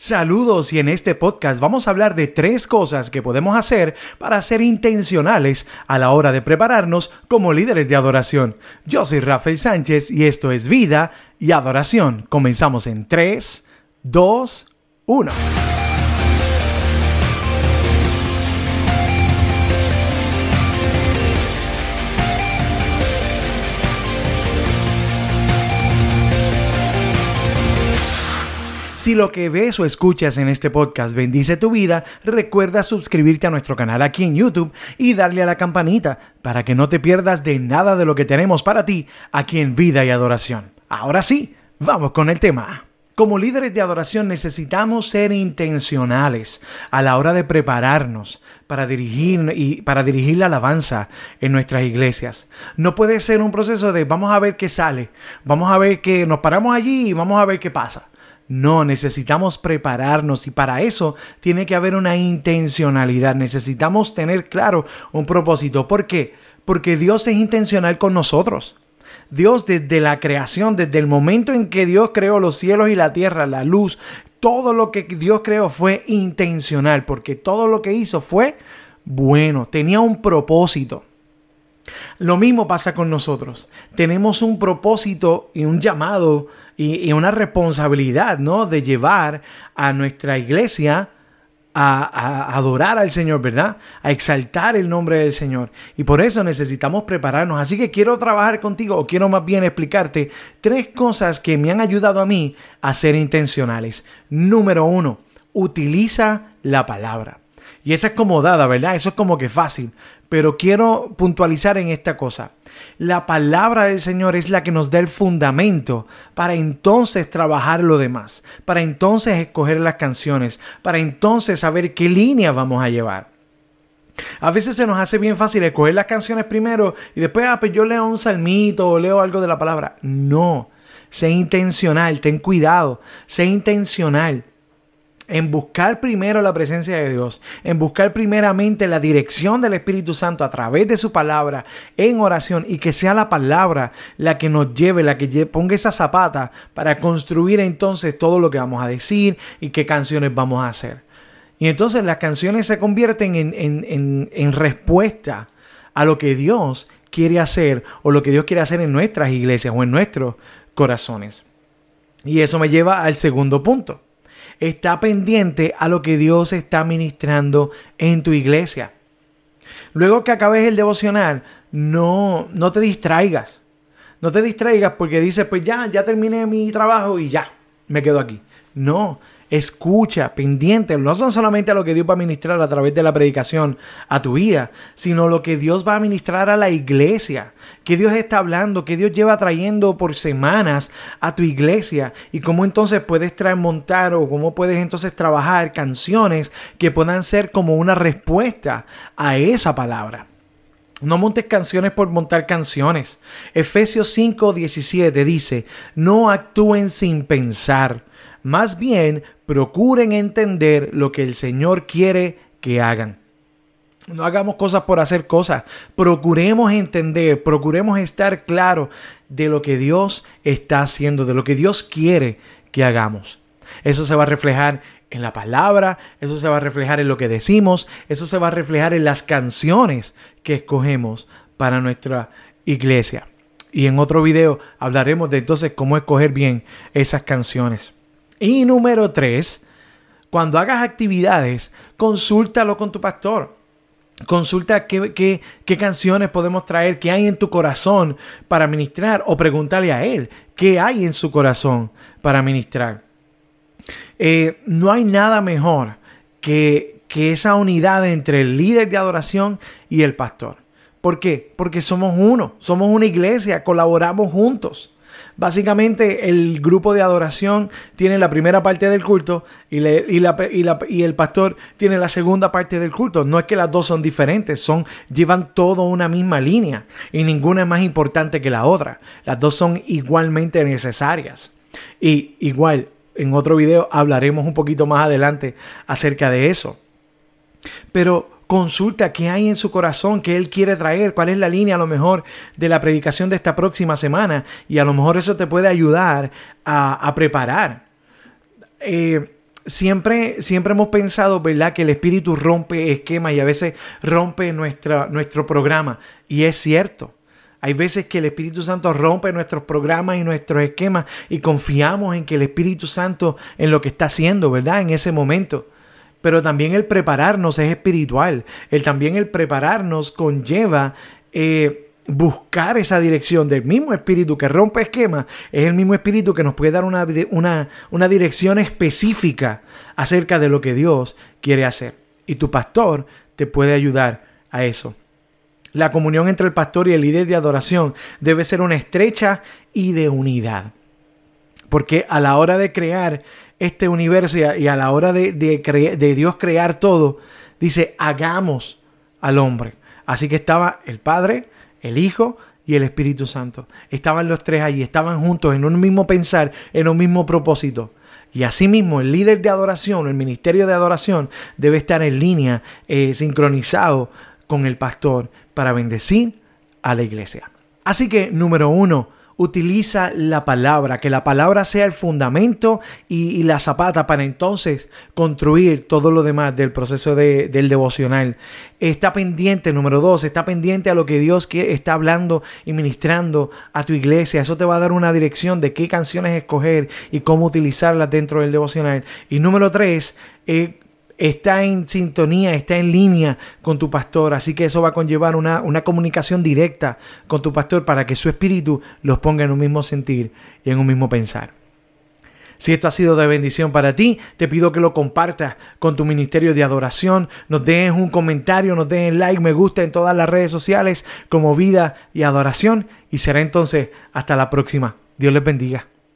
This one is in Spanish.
Saludos y en este podcast vamos a hablar de tres cosas que podemos hacer para ser intencionales a la hora de prepararnos como líderes de adoración. Yo soy Rafael Sánchez y esto es Vida y Adoración. Comenzamos en 3, 2, 1. Si lo que ves o escuchas en este podcast bendice tu vida, recuerda suscribirte a nuestro canal aquí en YouTube y darle a la campanita para que no te pierdas de nada de lo que tenemos para ti aquí en Vida y Adoración. Ahora sí, vamos con el tema. Como líderes de adoración necesitamos ser intencionales a la hora de prepararnos para dirigir y para dirigir la alabanza en nuestras iglesias. No puede ser un proceso de vamos a ver qué sale, vamos a ver que nos paramos allí y vamos a ver qué pasa. No, necesitamos prepararnos y para eso tiene que haber una intencionalidad. Necesitamos tener claro un propósito. ¿Por qué? Porque Dios es intencional con nosotros. Dios desde la creación, desde el momento en que Dios creó los cielos y la tierra, la luz, todo lo que Dios creó fue intencional, porque todo lo que hizo fue bueno, tenía un propósito. Lo mismo pasa con nosotros. Tenemos un propósito y un llamado y, una responsabilidad, ¿no? De llevar a nuestra iglesia a, adorar al Señor, ¿verdad? A exaltar el nombre del Señor. Y por eso necesitamos prepararnos. Así que quiero trabajar contigo, o quiero más bien explicarte tres cosas que me han ayudado a mí a ser intencionales. Número uno, utiliza la palabra. Y esa es como dada, ¿verdad? Eso es como que fácil. Pero quiero puntualizar en esta cosa. La palabra del Señor es la que nos da el fundamento para entonces trabajar lo demás, para entonces escoger las canciones, para entonces saber qué línea vamos a llevar. A veces se nos hace bien fácil escoger las canciones primero y después, ah, pues yo leo un salmito o leo algo de la palabra. No, sé intencional, ten cuidado, sé intencional en buscar primero la presencia de Dios, en buscar primeramente la dirección del Espíritu Santo a través de su palabra en oración y que sea la palabra la que nos lleve, la que ponga esa zapata para construir entonces todo lo que vamos a decir y qué canciones vamos a hacer. Y entonces las canciones se convierten en, en, en respuesta a lo que Dios quiere hacer o lo que Dios quiere hacer en nuestras iglesias o en nuestros corazones. Y eso me lleva al segundo punto está pendiente a lo que Dios está ministrando en tu iglesia. Luego que acabes el devocional, no, no te distraigas. No te distraigas porque dices, pues ya, ya terminé mi trabajo y ya, me quedo aquí. No, escucha, pendiente, no son solamente a lo que Dios va a ministrar a través de la predicación a tu vida, sino lo que Dios va a ministrar a la iglesia, que Dios está hablando, que Dios lleva trayendo por semanas a tu iglesia y cómo entonces puedes montar o cómo puedes entonces trabajar canciones que puedan ser como una respuesta a esa palabra. No montes canciones por montar canciones. Efesios 5:17 dice, no actúen sin pensar más bien, procuren entender lo que el Señor quiere que hagan. No hagamos cosas por hacer cosas. Procuremos entender, procuremos estar claros de lo que Dios está haciendo, de lo que Dios quiere que hagamos. Eso se va a reflejar en la palabra, eso se va a reflejar en lo que decimos, eso se va a reflejar en las canciones que escogemos para nuestra iglesia. Y en otro video hablaremos de entonces cómo escoger bien esas canciones. Y número tres, cuando hagas actividades, consúltalo con tu pastor. Consulta qué, canciones podemos traer, qué hay en tu corazón para ministrar o pregúntale a él qué hay en su corazón para ministrar. Eh, no hay nada mejor que, que esa unidad entre el líder de adoración y el pastor. ¿Por qué? Porque somos uno, somos una iglesia, colaboramos juntos. Básicamente el grupo de adoración tiene la primera parte del culto y, el pastor tiene la segunda parte del culto. No es que las dos son diferentes, son, llevan todo una misma línea y ninguna es más importante que la otra. Las dos son igualmente necesarias. Y igual, en otro video hablaremos un poquito más adelante acerca de eso. Pero consulta qué hay en su corazón, qué él quiere traer, cuál es la línea a lo mejor de la predicación de esta próxima semana y a lo mejor eso te puede ayudar a, preparar. Eh, siempre, siempre hemos pensado, ¿verdad?, que el espíritu rompe esquemas y a veces rompe nuestra, nuestro programa. Y es cierto. Hay veces que el Espíritu Santo rompe nuestros programas y nuestros esquemas y confiamos en que el Espíritu Santo en lo que está haciendo, ¿verdad? En ese momento. Pero también el prepararnos es espiritual. El también el prepararnos conlleva eh, buscar esa dirección del mismo espíritu que rompe esquemas. Es el mismo espíritu que nos puede dar una, una, una dirección específica acerca de lo que Dios quiere hacer. Y tu pastor te puede ayudar a eso. La comunión entre el pastor y el líder de adoración debe ser una estrecha y de unidad. Porque a la hora de crear este universo y a, la hora de, de Dios crear todo, dice, hagamos al hombre. Así que estaba el Padre, el Hijo y el Espíritu Santo. Estaban los tres allí, estaban juntos en un mismo pensar, en un mismo propósito. Y asimismo, el líder de adoración, el ministerio de adoración, debe estar en línea, eh, sincronizado con el pastor para bendecir a la iglesia. Así que, número uno, utiliza la palabra, que la palabra sea el fundamento y, la zapata para entonces construir todo lo demás del proceso de, del devocional. Está pendiente, número dos, está pendiente a lo que Dios está hablando y ministrando a tu iglesia. Eso te va a dar una dirección de qué canciones escoger y cómo utilizarlas dentro del devocional. Y número tres, eh, está en sintonía, está en línea con tu pastor. Así que eso va a conllevar una, una, comunicación directa con tu pastor para que su espíritu los ponga en un mismo sentir y en un mismo pensar. Si esto ha sido de bendición para ti, te pido que lo compartas con tu ministerio de adoración, nos dejes un comentario, nos dejes like, me gusta en todas las redes sociales como vida y adoración y será entonces hasta la próxima. Dios les bendiga.